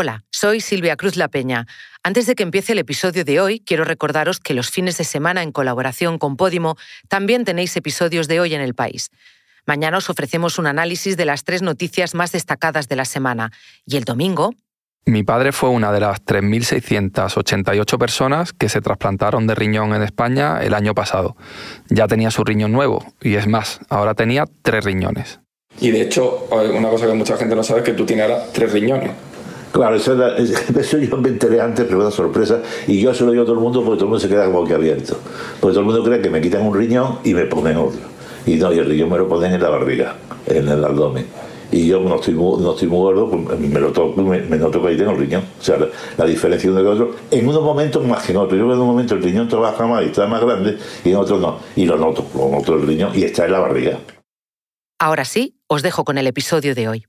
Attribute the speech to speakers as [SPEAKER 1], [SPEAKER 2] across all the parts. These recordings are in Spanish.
[SPEAKER 1] Hola, soy Silvia Cruz La Peña. Antes de que empiece el episodio de hoy, quiero recordaros que los fines de semana en colaboración con Podimo también tenéis episodios de hoy en el país. Mañana os ofrecemos un análisis de las tres noticias más destacadas de la semana. Y el domingo...
[SPEAKER 2] Mi padre fue una de las 3.688 personas que se trasplantaron de riñón en España el año pasado. Ya tenía su riñón nuevo y es más, ahora tenía tres riñones.
[SPEAKER 3] Y de hecho, una cosa que mucha gente no sabe es que tú tienes ahora tres riñones.
[SPEAKER 4] Claro, eso, yo me enteré antes, pero una sorpresa, y yo se lo digo a todo el mundo porque todo el mundo se queda como que abierto. Porque todo el mundo cree que me quitan un riñón y me ponen otro. Y no, y el riñón me lo ponen en la barriga, en el abdomen. Y yo no estoy muy, no estoy muy gordo, pues me, lo toco, me, noto que ahí tengo el riñón. O sea, la, diferencia de uno y otro, en unos momentos más que en otros. Yo en un momento el riñón trabaja más y está más grande, y en otros no. Y lo noto, lo noto el riñón y está en la barriga.
[SPEAKER 1] Ahora sí, os dejo con el episodio de hoy.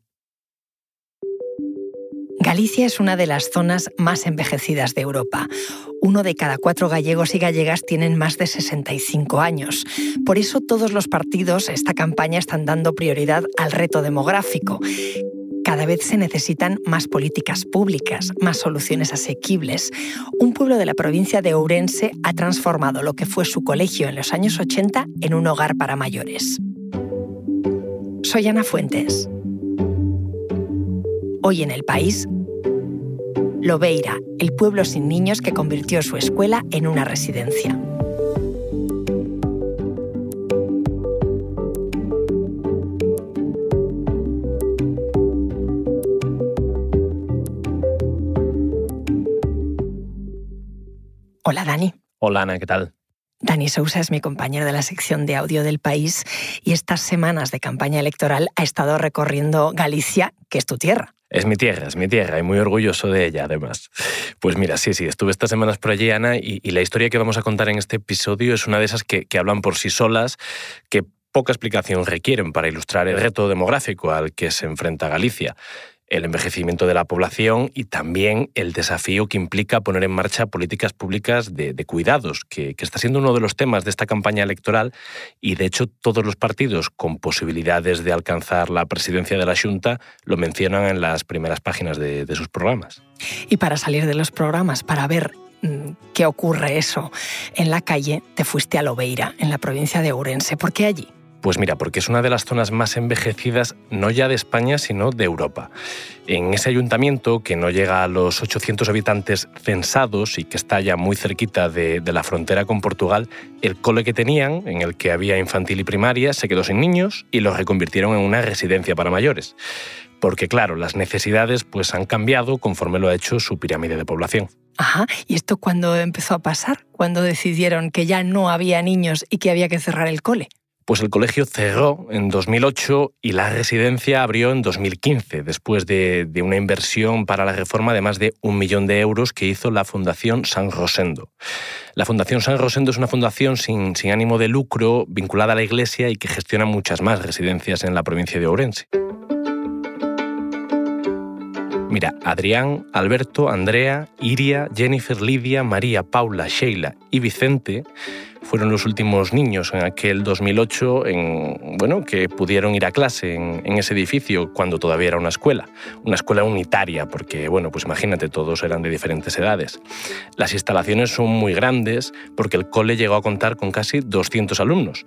[SPEAKER 5] Galicia es una de las zonas más envejecidas de Europa. Uno de cada cuatro gallegos y gallegas tienen más de 65 años. Por eso todos los partidos esta campaña están dando prioridad al reto demográfico. Cada vez se necesitan más políticas públicas, más soluciones asequibles. Un pueblo de la provincia de Ourense ha transformado lo que fue su colegio en los años 80 en un hogar para mayores. Soy Ana Fuentes. Hoy en el país, Lobeira, el pueblo sin niños que convirtió su escuela en una residencia. Hola Dani.
[SPEAKER 6] Hola Ana, ¿qué tal?
[SPEAKER 5] Dani Sousa es mi compañero de la sección de audio del país y estas semanas de campaña electoral ha estado recorriendo Galicia, que es tu tierra.
[SPEAKER 6] Es mi tierra, es mi tierra y muy orgulloso de ella además. Pues mira, sí, sí, estuve estas semanas por allí, Ana, y, la historia que vamos a contar en este episodio es una de esas que, que hablan por sí solas, que poca explicación requieren para ilustrar el reto demográfico al que se enfrenta Galicia el envejecimiento de la población y también el desafío que implica poner en marcha políticas públicas de, cuidados, que, está siendo uno de los temas de esta campaña electoral y de hecho todos los partidos con posibilidades de alcanzar la presidencia de la Junta lo mencionan en las primeras páginas de, sus programas.
[SPEAKER 5] Y para salir de los programas, para ver mm, qué ocurre eso en la calle, te fuiste a Lobeira, en la provincia de Ourense. ¿Por qué allí?
[SPEAKER 6] Pues mira, porque es una de las zonas más envejecidas no ya de España, sino de Europa. En ese ayuntamiento, que no llega a los 800 habitantes censados y que está ya muy cerquita de, la frontera con Portugal, el cole que tenían, en el que había infantil y primaria, se quedó sin niños y lo reconvirtieron en una residencia para mayores. Porque claro, las necesidades pues, han cambiado conforme lo ha hecho su pirámide de población.
[SPEAKER 5] Ajá, ¿y esto cuándo empezó a pasar? ¿Cuándo decidieron que ya no había niños y que había que cerrar el cole?
[SPEAKER 6] Pues el colegio cerró en 2008 y la residencia abrió en 2015, después de, una inversión para la reforma de más de un millón de euros que hizo la Fundación San Rosendo. La Fundación San Rosendo es una fundación sin, sin ánimo de lucro, vinculada a la Iglesia y que gestiona muchas más residencias en la provincia de Ourense. Mira, Adrián, Alberto, Andrea, Iria, Jennifer, Lidia, María, Paula, Sheila y Vicente fueron los últimos niños en aquel 2008 en, bueno, que pudieron ir a clase en, ese edificio cuando todavía era una escuela, una escuela unitaria, porque bueno, pues imagínate, todos eran de diferentes edades. Las instalaciones son muy grandes porque el cole llegó a contar con casi 200 alumnos.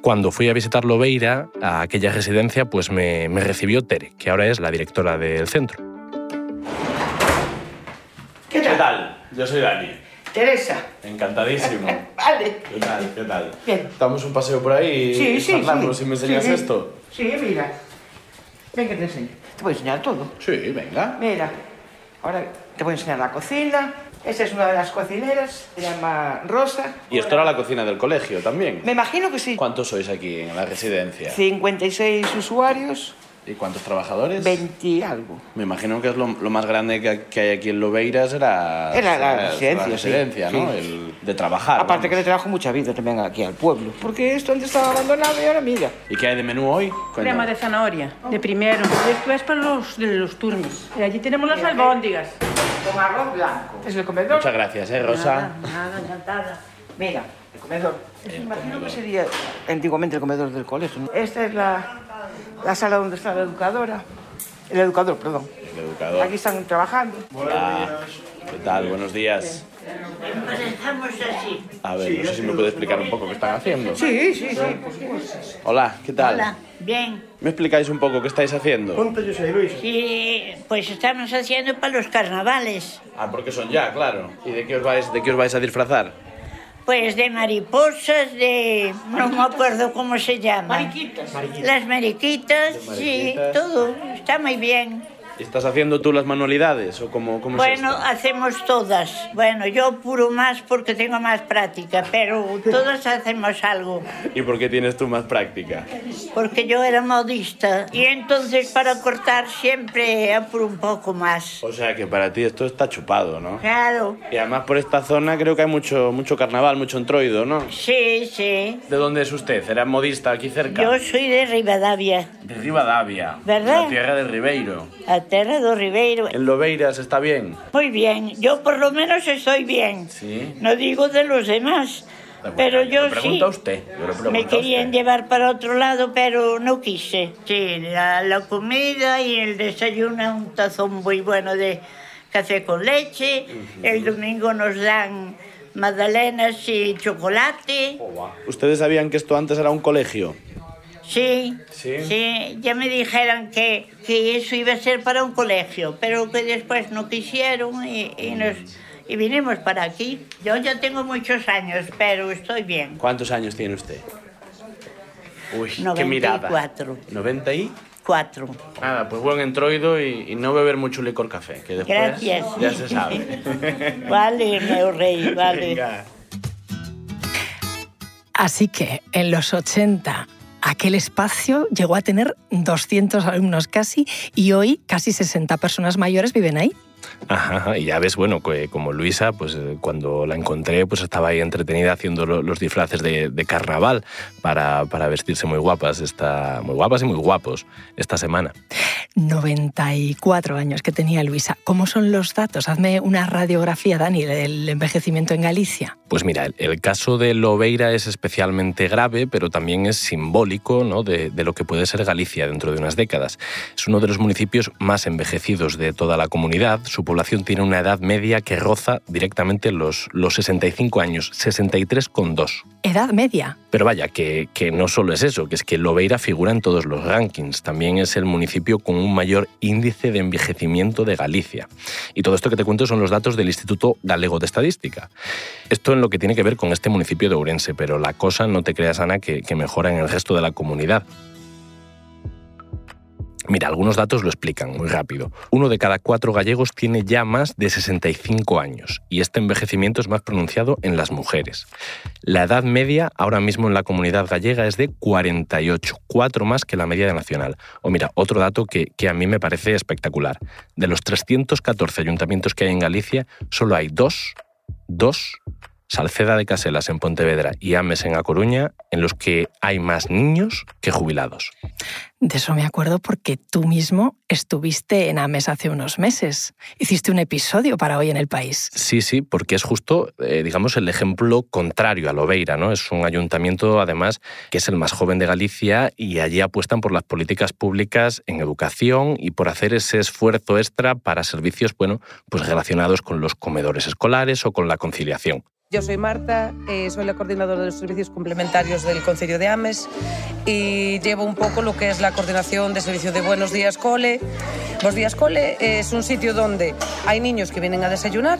[SPEAKER 6] Cuando fui a visitar Lobeira, a aquella residencia, pues me, me recibió Tere, que ahora es la directora del centro.
[SPEAKER 7] ¿Qué tal? Yo soy Dani. Teresa.
[SPEAKER 6] Encantadísimo.
[SPEAKER 7] vale.
[SPEAKER 6] ¿Qué tal? ¿Qué tal?
[SPEAKER 7] Bien.
[SPEAKER 6] Damos un paseo por ahí
[SPEAKER 7] sí,
[SPEAKER 6] y
[SPEAKER 7] sí,
[SPEAKER 6] charlamos sí. y me enseñas esto.
[SPEAKER 7] Sí, mira. Ven que te enseño. Te voy a enseñar todo.
[SPEAKER 6] Sí, venga.
[SPEAKER 7] Mira. Ahora te voy a enseñar la cocina. Esa es una de las cocineras, se llama Rosa.
[SPEAKER 6] ¿Y esto era la cocina del colegio también?
[SPEAKER 7] Me imagino que sí.
[SPEAKER 6] ¿Cuántos sois aquí en la residencia?
[SPEAKER 7] 56 usuarios.
[SPEAKER 6] ¿Y cuántos trabajadores?
[SPEAKER 7] 20 y algo.
[SPEAKER 6] Me imagino que es lo, más grande que, hay aquí en Lobeiras era...
[SPEAKER 7] Era la residencia,
[SPEAKER 6] la residencia ¿no? El de trabajar.
[SPEAKER 7] Aparte que le trabajo mucha vida también aquí al pueblo. Porque esto antes estaba abandonado y ahora mira.
[SPEAKER 6] ¿Y qué hay de menú hoy?
[SPEAKER 8] Crema de zanahoria, de primero. Y esto es para los, de los turnos. Y allí tenemos las albóndigas.
[SPEAKER 7] Con arroz blanco. Es el comedor.
[SPEAKER 6] Muchas gracias, ¿eh, Rosa?
[SPEAKER 8] Nada, nada, encantada.
[SPEAKER 7] Mira, el comedor. El imagino que sería antiguamente el comedor del colegio. Esta es la la sala donde está la educadora, el educador, perdón.
[SPEAKER 9] de educador.
[SPEAKER 7] Aquí están trabajando.
[SPEAKER 9] Hola. ¿Qué tal? Buenos días.
[SPEAKER 10] Empezamos así.
[SPEAKER 9] A ver, no sé si me puede explicar un poco qué están haciendo.
[SPEAKER 7] Sí, sí, sí.
[SPEAKER 9] Hola, ¿qué tal?
[SPEAKER 10] Hola, bien.
[SPEAKER 9] ¿Me explicáis un poco qué estáis haciendo?
[SPEAKER 10] Sí, pues estamos haciendo para los carnavales.
[SPEAKER 9] Ah, porque son ya, claro. ¿Y de qué os vais, de qué os vais a disfrazar?
[SPEAKER 10] Pues de mariposas, de... no me acuerdo cómo se llama.
[SPEAKER 8] Mariquitas.
[SPEAKER 10] Las mariquitas, sí, todo. Está muy bien.
[SPEAKER 9] ¿Y ¿Estás haciendo tú las manualidades o cómo, cómo es
[SPEAKER 10] Bueno,
[SPEAKER 9] esto?
[SPEAKER 10] hacemos todas. Bueno, yo puro más porque tengo más práctica, pero todas hacemos algo.
[SPEAKER 9] ¿Y por qué tienes tú más práctica?
[SPEAKER 10] Porque yo era modista y entonces para cortar siempre apuro un poco más.
[SPEAKER 9] O sea que para ti esto está chupado, ¿no?
[SPEAKER 10] Claro,
[SPEAKER 9] Y además por esta zona creo que hay mucho, mucho carnaval, mucho entroido, ¿no?
[SPEAKER 10] sí, sí.
[SPEAKER 9] ¿De dónde es usted? ¿Era modista aquí cerca?
[SPEAKER 10] Yo soy de Rivadavia,
[SPEAKER 9] De Rivadavia.
[SPEAKER 10] ¿Verdad?
[SPEAKER 9] La tierra de Ribeiro.
[SPEAKER 10] a Terra do Ribeiro.
[SPEAKER 9] En Loveiras está bien.
[SPEAKER 10] Muy bien, yo por lo menos estoy bien.
[SPEAKER 9] Sí.
[SPEAKER 10] No digo de los demás, pero yo sí.
[SPEAKER 9] usted. yo
[SPEAKER 10] Me querían
[SPEAKER 9] usted.
[SPEAKER 10] llevar para otro lado, pero no quise. Sí, la, la comida y el desayuno, un tazón muy bueno de café con leche. El domingo nos dan magdalenas y chocolate.
[SPEAKER 9] ¿Ustedes sabían que esto antes era un colegio?
[SPEAKER 10] Sí,
[SPEAKER 9] ¿Sí?
[SPEAKER 10] sí, ya me dijeron que, que eso iba a ser para un colegio, pero que después no quisieron y, y nos, y vinimos para aquí. Yo ya tengo muchos años, pero estoy bien.
[SPEAKER 9] ¿Cuántos años tiene usted? Uy, qué mirada.
[SPEAKER 10] 94.
[SPEAKER 9] 90 y...
[SPEAKER 10] Cuatro.
[SPEAKER 9] Nada, pues buen entroido y, y no beber mucho licor café, que después
[SPEAKER 10] Gracias.
[SPEAKER 9] ya se sabe.
[SPEAKER 10] Vale, meu rey, vale.
[SPEAKER 9] Venga.
[SPEAKER 5] Así que en los 80 aquel espacio llegó a tener 200 alumnos casi y hoy casi 60 personas mayores viven ahí.
[SPEAKER 6] Ajá, ajá, y ya ves, bueno, que como Luisa, pues eh, cuando la encontré, pues estaba ahí entretenida haciendo lo- los disfraces de, de carnaval para, para vestirse muy guapas, esta, muy guapas y muy guapos esta semana.
[SPEAKER 5] 94 años que tenía Luisa. ¿Cómo son los datos? Hazme una radiografía, Dani, del envejecimiento en Galicia.
[SPEAKER 6] Pues mira, el, el caso de Lobeira es especialmente grave, pero también es simbólico ¿no? de, de lo que puede ser Galicia dentro de unas décadas. Es uno de los municipios más envejecidos de toda la comunidad. Su población tiene una edad media que roza directamente los, los 65 años, 63,2.
[SPEAKER 5] Edad media.
[SPEAKER 6] Pero vaya, que, que no solo es eso, que es que Lobeira figura en todos los rankings. También es el municipio con un mayor índice de envejecimiento de Galicia. Y todo esto que te cuento son los datos del Instituto Galego de Estadística. Esto en lo que tiene que ver con este municipio de Ourense, pero la cosa, no te creas, Ana, que, que mejora en el resto de la comunidad. Mira, algunos datos lo explican muy rápido. Uno de cada cuatro gallegos tiene ya más de 65 años y este envejecimiento es más pronunciado en las mujeres. La edad media ahora mismo en la comunidad gallega es de 48, cuatro más que la media nacional. O mira, otro dato que, que a mí me parece espectacular. De los 314 ayuntamientos que hay en Galicia, solo hay dos, dos, Salceda de Caselas en Pontevedra y Ames en A Coruña, en los que hay más niños que jubilados.
[SPEAKER 5] De eso me acuerdo porque tú mismo estuviste en Ames hace unos meses. Hiciste un episodio para hoy en el país.
[SPEAKER 6] Sí, sí, porque es justo, eh, digamos, el ejemplo contrario a Lobeira, ¿no? Es un ayuntamiento, además, que es el más joven de Galicia y allí apuestan por las políticas públicas en educación y por hacer ese esfuerzo extra para servicios, bueno, pues relacionados con los comedores escolares o con la conciliación.
[SPEAKER 11] Yo soy Marta, eh, soy la coordinadora de los servicios complementarios del Concello de Ames y llevo un poco lo que es la coordinación de servicio de Buenos Días Cole. Buenos Días Cole es un sitio donde hay niños que vienen a desayunar,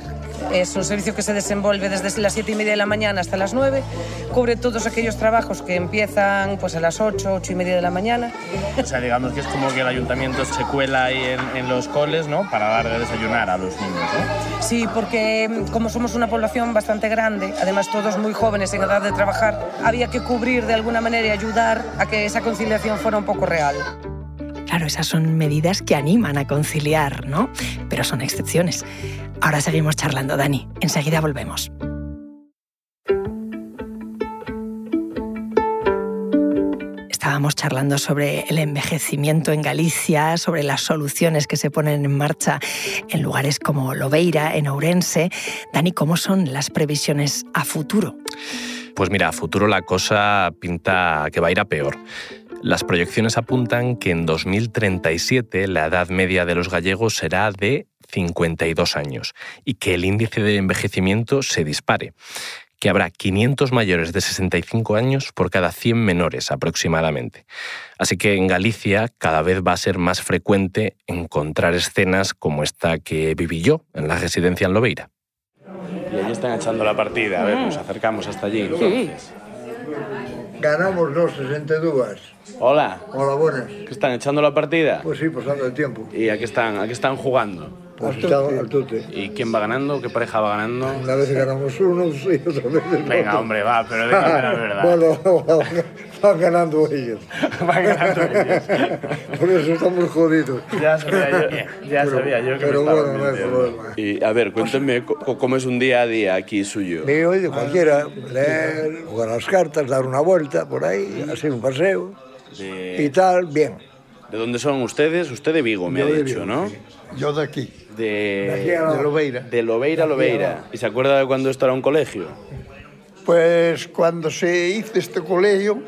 [SPEAKER 11] es un servicio que se desenvuelve desde las 7 y media de la mañana hasta las 9, cubre todos aquellos trabajos que empiezan pues, a las 8, 8 y media de la mañana.
[SPEAKER 12] O sea, digamos que es como que el ayuntamiento se cuela ahí en, en los coles, ¿no? Para dar de desayunar a los niños, ¿no?
[SPEAKER 11] Sí, porque mm, como somos una población bastante además todos muy jóvenes en edad de trabajar, había que cubrir de alguna manera y ayudar a que esa conciliación fuera un poco real.
[SPEAKER 5] Claro, esas son medidas que animan a conciliar, ¿no? Pero son excepciones. Ahora seguimos charlando, Dani. Enseguida volvemos. Estábamos charlando sobre el envejecimiento en Galicia, sobre las soluciones que se ponen en marcha en lugares como Lobeira, en Ourense. Dani, ¿cómo son las previsiones a futuro?
[SPEAKER 6] Pues mira, a futuro la cosa pinta que va a ir a peor. Las proyecciones apuntan que en 2037 la edad media de los gallegos será de 52 años y que el índice de envejecimiento se dispare que habrá 500 mayores de 65 años por cada 100 menores aproximadamente. Así que en Galicia cada vez va a ser más frecuente encontrar escenas como esta que viví yo en la residencia en Lobeira.
[SPEAKER 9] Y allí están echando la partida. A ver, nos acercamos hasta allí. Entonces.
[SPEAKER 13] Ganamos los 62.
[SPEAKER 9] Hola.
[SPEAKER 13] Hola, buenas.
[SPEAKER 9] ¿Qué están echando la partida?
[SPEAKER 13] Pues sí, pasando el tiempo.
[SPEAKER 9] ¿Y a qué están, a qué están jugando?
[SPEAKER 13] Pues está al tute.
[SPEAKER 9] ¿Y quién va ganando? ¿Qué pareja va ganando?
[SPEAKER 13] Una vez ganamos unos y otra vez
[SPEAKER 9] Venga, hombre, va, pero dime la verdad.
[SPEAKER 13] Bueno, van ganando ellos.
[SPEAKER 9] van ganando ellos.
[SPEAKER 13] Por eso estamos jodidos.
[SPEAKER 9] Ya sabía yo, ya
[SPEAKER 13] Pero-
[SPEAKER 9] sabía yo que
[SPEAKER 13] pero
[SPEAKER 9] me
[SPEAKER 13] bueno, no hay problema.
[SPEAKER 9] Y a ver, cuéntenme co- cómo es un día a día aquí suyo.
[SPEAKER 13] Mío de cualquiera, leer, jugar a las cartas, dar una vuelta por ahí, así un paseo y tal, bien.
[SPEAKER 9] ¿De dónde son ustedes? Usted de Vigo, me
[SPEAKER 13] Yo
[SPEAKER 9] ha dicho,
[SPEAKER 13] Vigo,
[SPEAKER 9] ¿no?
[SPEAKER 13] Yo de aquí.
[SPEAKER 9] de,
[SPEAKER 13] de Lobeira.
[SPEAKER 9] De Lobeira, Lobeira. E se acuerda de cando isto era un colegio?
[SPEAKER 14] Pues cuando se hizo este colegio,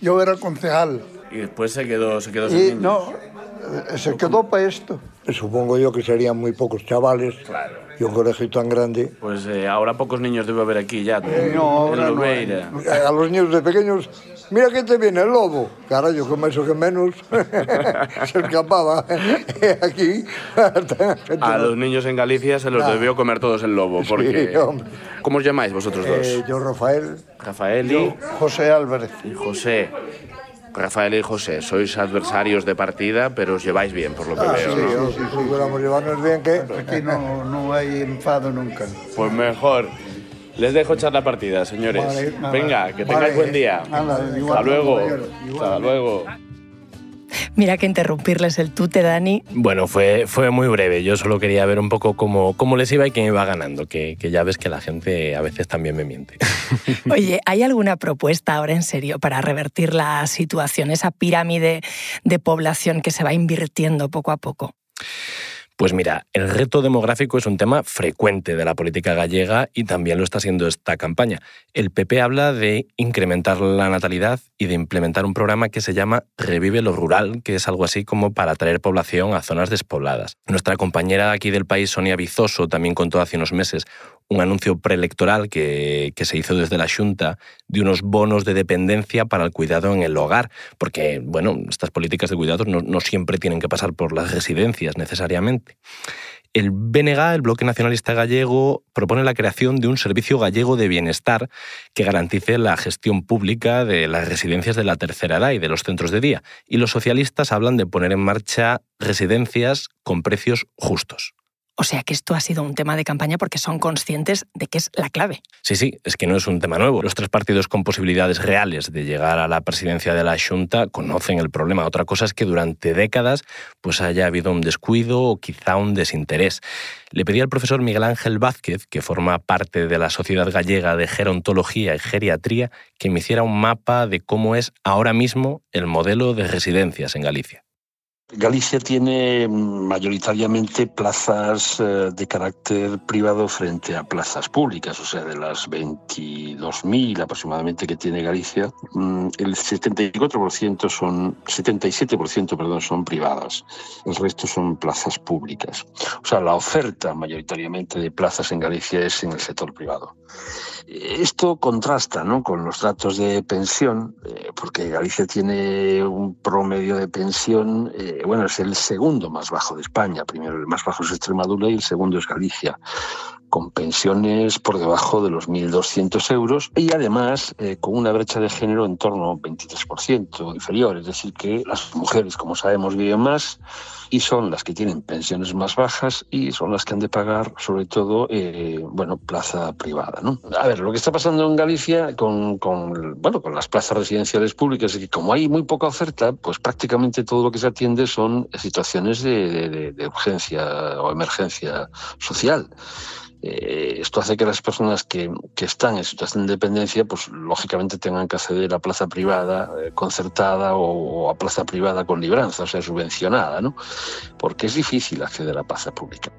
[SPEAKER 14] yo era concejal.
[SPEAKER 9] Y después se quedó, se quedó sin niños.
[SPEAKER 14] No, se quedó para esto.
[SPEAKER 13] Supongo yo que serían muy pocos chavales. Claro. Y un colegio tan grande.
[SPEAKER 9] Pues eh, ahora pocos niños debe haber aquí ya.
[SPEAKER 14] Eh,
[SPEAKER 9] no,
[SPEAKER 14] ahora no.
[SPEAKER 13] A los niños de pequeños mira que te viene el lobo. Carajo, como eso que menos se escapaba aquí.
[SPEAKER 9] A los niños en Galicia se los
[SPEAKER 13] Nah.
[SPEAKER 9] debió comer todos el lobo. Porque...
[SPEAKER 13] Sí.
[SPEAKER 9] ¿Cómo os llamáis vosotros dos?
[SPEAKER 13] Eh, yo, Rafael.
[SPEAKER 9] Rafael y...
[SPEAKER 14] José Álvarez.
[SPEAKER 9] y José. Rafael y José, sois adversarios de partida, pero os lleváis bien, por lo que
[SPEAKER 13] Ah,
[SPEAKER 9] veo,
[SPEAKER 13] sí,
[SPEAKER 9] ¿no?
[SPEAKER 13] si pudiéramos llevarnos bien, que
[SPEAKER 14] Aquí no, no hay enfado nunca.
[SPEAKER 9] Pues mejor. Les dejo echar la partida, señores.
[SPEAKER 14] Vale, nada.
[SPEAKER 9] Venga, que tengáis
[SPEAKER 14] Vale.
[SPEAKER 9] buen día.
[SPEAKER 14] Nada,
[SPEAKER 9] Hasta luego.
[SPEAKER 14] igual.
[SPEAKER 9] Hasta luego.
[SPEAKER 5] Mira que interrumpirles el tute, Dani.
[SPEAKER 6] Bueno, fue, fue muy breve. Yo solo quería ver un poco cómo, cómo les iba y quién iba ganando, que, que ya ves que la gente a veces también me miente.
[SPEAKER 5] Oye, ¿hay alguna propuesta ahora en serio para revertir la situación, esa pirámide de población que se va invirtiendo poco a poco?
[SPEAKER 6] Pues mira, el reto demográfico es un tema frecuente de la política gallega y también lo está siendo esta campaña. El PP habla de incrementar la natalidad y de implementar un programa que se llama Revive lo Rural, que es algo así como para atraer población a zonas despobladas. Nuestra compañera aquí del país, Sonia Bizoso, también contó hace unos meses un anuncio preelectoral que, se hizo desde la Junta de unos bonos de dependencia para el cuidado en el hogar, porque, bueno, estas políticas de cuidados no, no siempre tienen que pasar por las residencias necesariamente. El BNG, el Bloque Nacionalista Gallego, propone la creación de un servicio gallego de bienestar que garantice la gestión pública de las residencias de la tercera edad y de los centros de día. Y los socialistas hablan de poner en marcha residencias con precios justos.
[SPEAKER 5] O sea que esto ha sido un tema de campaña porque son conscientes de que es la clave.
[SPEAKER 6] Sí, sí, es que no es un tema nuevo. Los tres partidos con posibilidades reales de llegar a la presidencia de la Junta conocen el problema. Otra cosa es que durante décadas pues haya habido un descuido o quizá un desinterés. Le pedí al profesor Miguel Ángel Vázquez, que forma parte de la Sociedad Gallega de Gerontología y Geriatría, que me hiciera un mapa de cómo es ahora mismo el modelo de residencias en Galicia.
[SPEAKER 15] Galicia tiene mayoritariamente plazas eh, de carácter privado frente a plazas públicas, o sea, de las 22.000 aproximadamente que tiene Galicia, mm, el 74% son 77% perdón, son privadas, el resto son plazas públicas. O sea, la oferta mayoritariamente de plazas en Galicia es en el sector privado. Esto contrasta ¿no? con los datos de pensión, eh, porque Galicia tiene un promedio de pensión, eh, bueno, es el segundo más bajo de España. Primero el más bajo es Extremadura y el segundo es Galicia, con pensiones por debajo de los 1.200 euros y además eh, con una brecha de género en torno a un 23% inferior. Es decir, que las mujeres, como sabemos, viven más y son las que tienen pensiones más bajas y son las que han de pagar, sobre todo, eh, bueno, plaza privada. ¿no? A ver, lo que está pasando en Galicia con, con, bueno, con las plazas residenciales públicas es que como hay muy poca oferta, pues prácticamente todo lo que se atiende son situaciones de, urgencia o emergencia social. Eh, esto hace que las personas que, que, están en situación de dependencia, pues lógicamente tengan que acceder a plaza privada eh, concertada o, o, a plaza privada con libranza, o sea, subvencionada, ¿no? Porque es difícil acceder a plaza pública.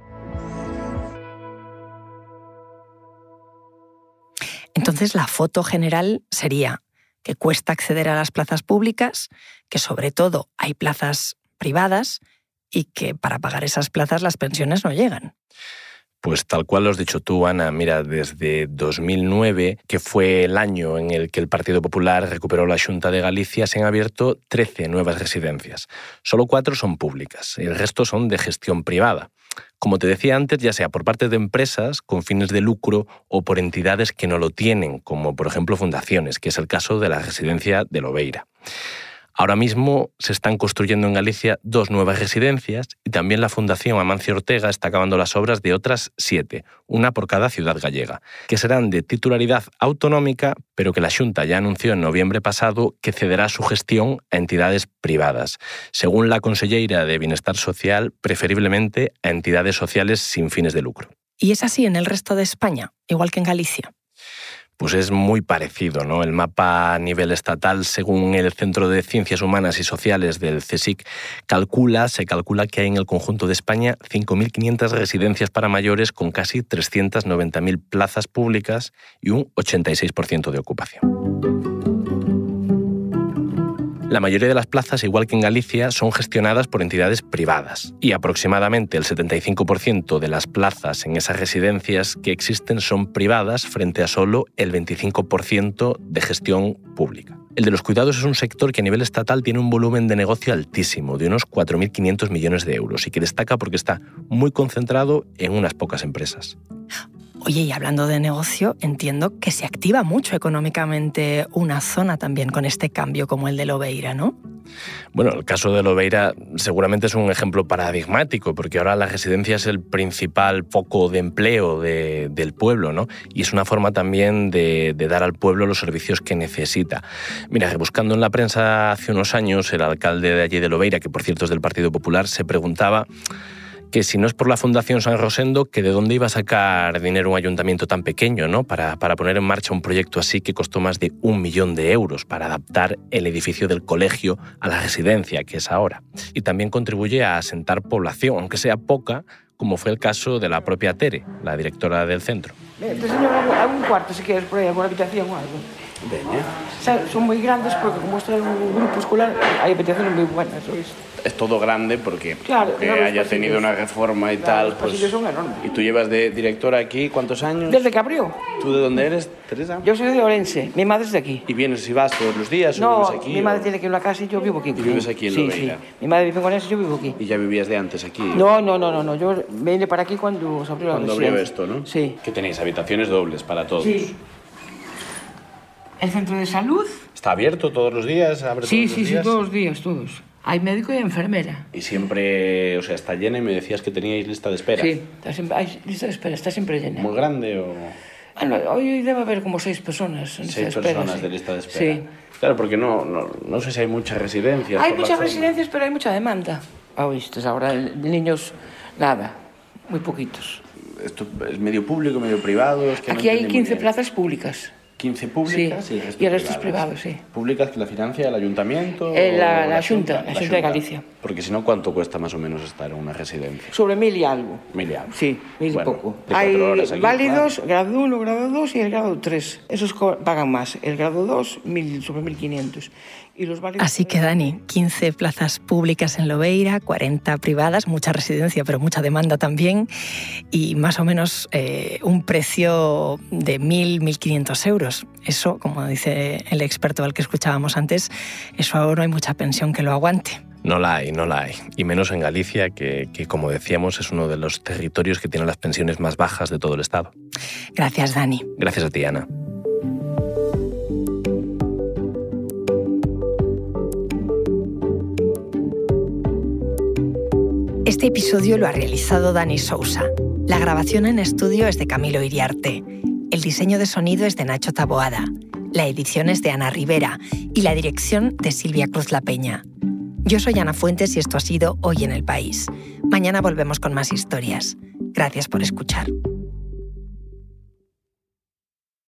[SPEAKER 5] Entonces la foto general sería que cuesta acceder a las plazas públicas, que sobre todo hay plazas privadas y que para pagar esas plazas las pensiones no llegan.
[SPEAKER 6] Pues tal cual lo has dicho tú, Ana, mira, desde 2009, que fue el año en el que el Partido Popular recuperó la Junta de Galicia, se han abierto 13 nuevas residencias. Solo cuatro son públicas, el resto son de gestión privada. Como te decía antes, ya sea por parte de empresas con fines de lucro o por entidades que no lo tienen, como por ejemplo fundaciones, que es el caso de la residencia de Lobeira. Ahora mismo se están construyendo en Galicia dos nuevas residencias y también la Fundación Amancio Ortega está acabando las obras de otras siete, una por cada ciudad gallega, que serán de titularidad autonómica, pero que la Junta ya anunció en noviembre pasado que cederá su gestión a entidades privadas, según la conselleira de Bienestar Social, preferiblemente a entidades sociales sin fines de lucro.
[SPEAKER 5] ¿Y es así en el resto de España, igual que en Galicia?
[SPEAKER 6] Pues es muy parecido. ¿no? El mapa a nivel estatal, según el Centro de Ciencias Humanas y Sociales del CSIC, calcula, se calcula que hay en el conjunto de España 5.500 residencias para mayores con casi 390.000 plazas públicas y un 86% de ocupación. La mayoría de las plazas, igual que en Galicia, son gestionadas por entidades privadas y aproximadamente el 75% de las plazas en esas residencias que existen son privadas frente a solo el 25% de gestión pública. El de los cuidados es un sector que a nivel estatal tiene un volumen de negocio altísimo, de unos 4.500 millones de euros, y que destaca porque está muy concentrado en unas pocas empresas.
[SPEAKER 5] Oye, y hablando de negocio, entiendo que se activa mucho económicamente una zona también con este cambio como el de Lobeira, ¿no?
[SPEAKER 6] Bueno, el caso de Lobeira seguramente es un ejemplo paradigmático, porque ahora la residencia es el principal foco de empleo del pueblo, ¿no? Y es una forma también de, dar al pueblo los servicios que necesita. Mira, buscando en la prensa hace unos años, el alcalde de allí de Lobeira, que por cierto es del Partido Popular, se preguntaba que si no es por la Fundación San Rosendo, que de dónde iba a sacar dinero un ayuntamiento tan pequeño ¿no? para, para poner en marcha un proyecto así que costó más de un millón de euros para adaptar el edificio del colegio a la residencia que es ahora. Y también contribuye a asentar población, aunque sea poca, como fue el caso de la propia Tere, la directora del centro.
[SPEAKER 7] Te algún cuarto si quieres por ahí, alguna habitación o algo. O sea, son muy grandes porque como esto es un grupo escolar, hay habitaciones muy buenas, ¿sabes?
[SPEAKER 9] es todo grande porque
[SPEAKER 7] Claro,
[SPEAKER 9] aunque
[SPEAKER 7] claro,
[SPEAKER 9] haya tenido una reforma y
[SPEAKER 7] Claro,
[SPEAKER 9] tal,
[SPEAKER 7] los
[SPEAKER 9] pues...
[SPEAKER 7] son enormes.
[SPEAKER 9] ¿Y tú llevas de directora aquí cuántos años?
[SPEAKER 7] Desde que abrió.
[SPEAKER 9] ¿Tú de dónde eres, Teresa?
[SPEAKER 7] Yo soy de Orense, mi madre es de aquí.
[SPEAKER 9] ¿Y vienes y vas todos los días o
[SPEAKER 7] No,
[SPEAKER 9] vives aquí?
[SPEAKER 7] mi madre
[SPEAKER 9] o-
[SPEAKER 7] tiene que ir a la casa y yo vivo aquí.
[SPEAKER 9] ¿Y vives aquí en
[SPEAKER 7] sí,
[SPEAKER 9] Lobeira?
[SPEAKER 7] Sí, mi madre vive en Orense y yo vivo aquí.
[SPEAKER 9] ¿Y ya vivías de antes aquí?
[SPEAKER 7] No, no, no, no, no, yo vine para aquí cuando se abrió la
[SPEAKER 9] Cuando abrió esto, ¿no?
[SPEAKER 7] Sí.
[SPEAKER 9] Que tenéis habitaciones dobles para todos.
[SPEAKER 7] Sí. El centro de salud.
[SPEAKER 9] ¿Está abierto todos los días? ¿Abre
[SPEAKER 7] Sí,
[SPEAKER 9] todos
[SPEAKER 7] sí,
[SPEAKER 9] los
[SPEAKER 7] sí, todos los días, todos. Hay médico y enfermera.
[SPEAKER 9] Y siempre, o sea, está llena y me decías que teníais lista de espera.
[SPEAKER 7] Sí, está siempre, hay lista de espera, está siempre llena.
[SPEAKER 9] ¿Muy grande o...?
[SPEAKER 7] Bueno, hoy debe haber como seis personas en lista
[SPEAKER 9] Seis
[SPEAKER 7] de espera.
[SPEAKER 9] personas
[SPEAKER 7] sí.
[SPEAKER 9] de lista de espera.
[SPEAKER 7] Sí.
[SPEAKER 9] Claro, porque no, no, no sé si hay muchas residencias.
[SPEAKER 7] Hay muchas residencias, pero hay mucha demanda. Ah, oíste, ahora de niños, nada, muy poquitos.
[SPEAKER 9] Esto es medio público, medio privado. Es que no
[SPEAKER 7] Aquí hay
[SPEAKER 9] entendí muy
[SPEAKER 7] 15
[SPEAKER 9] bien.
[SPEAKER 7] plazas públicas.
[SPEAKER 9] 15 públicas
[SPEAKER 7] Sí,
[SPEAKER 9] y el resto,
[SPEAKER 7] y el resto es privado, sí.
[SPEAKER 9] ¿Públicas que la financia el ayuntamiento?
[SPEAKER 7] Eh, la- la Xunta, la Xunta de Galicia.
[SPEAKER 9] Porque si no, ¿cuánto cuesta más o menos estar en una residencia?
[SPEAKER 7] Sobre mil y algo.
[SPEAKER 9] Mil y algo.
[SPEAKER 7] Sí, mil
[SPEAKER 9] Bueno,
[SPEAKER 7] y poco. Hay
[SPEAKER 9] aquí,
[SPEAKER 7] válidos, grado 1, grado 2 y el grado 3. Esos pagan más. El grado 2, mil, sobre 1.500. Y los válidos...
[SPEAKER 5] Así que Dani, 15 plazas públicas en Lobeira, 40 privadas, mucha residencia, pero mucha demanda también, y más o menos eh, un precio de 1.000, 1.500 euros. Eso, como dice el experto al que escuchábamos antes, eso ahora no hay mucha pensión que lo aguante.
[SPEAKER 6] No la hay, no la hay. Y menos en Galicia, que, que, como decíamos es uno de los territorios que tiene las pensiones más bajas de todo el Estado.
[SPEAKER 5] Gracias, Dani.
[SPEAKER 6] Gracias a ti, Ana.
[SPEAKER 5] Este episodio lo ha realizado Dani Sousa. La grabación en estudio es de Camilo Iriarte. El diseño de sonido es de Nacho Taboada. La edición es de Ana Rivera y la dirección de Silvia Cruz La Peña. Yo soy Ana Fuentes y esto ha sido Hoy en el País. Mañana volvemos con más historias. Gracias por escuchar.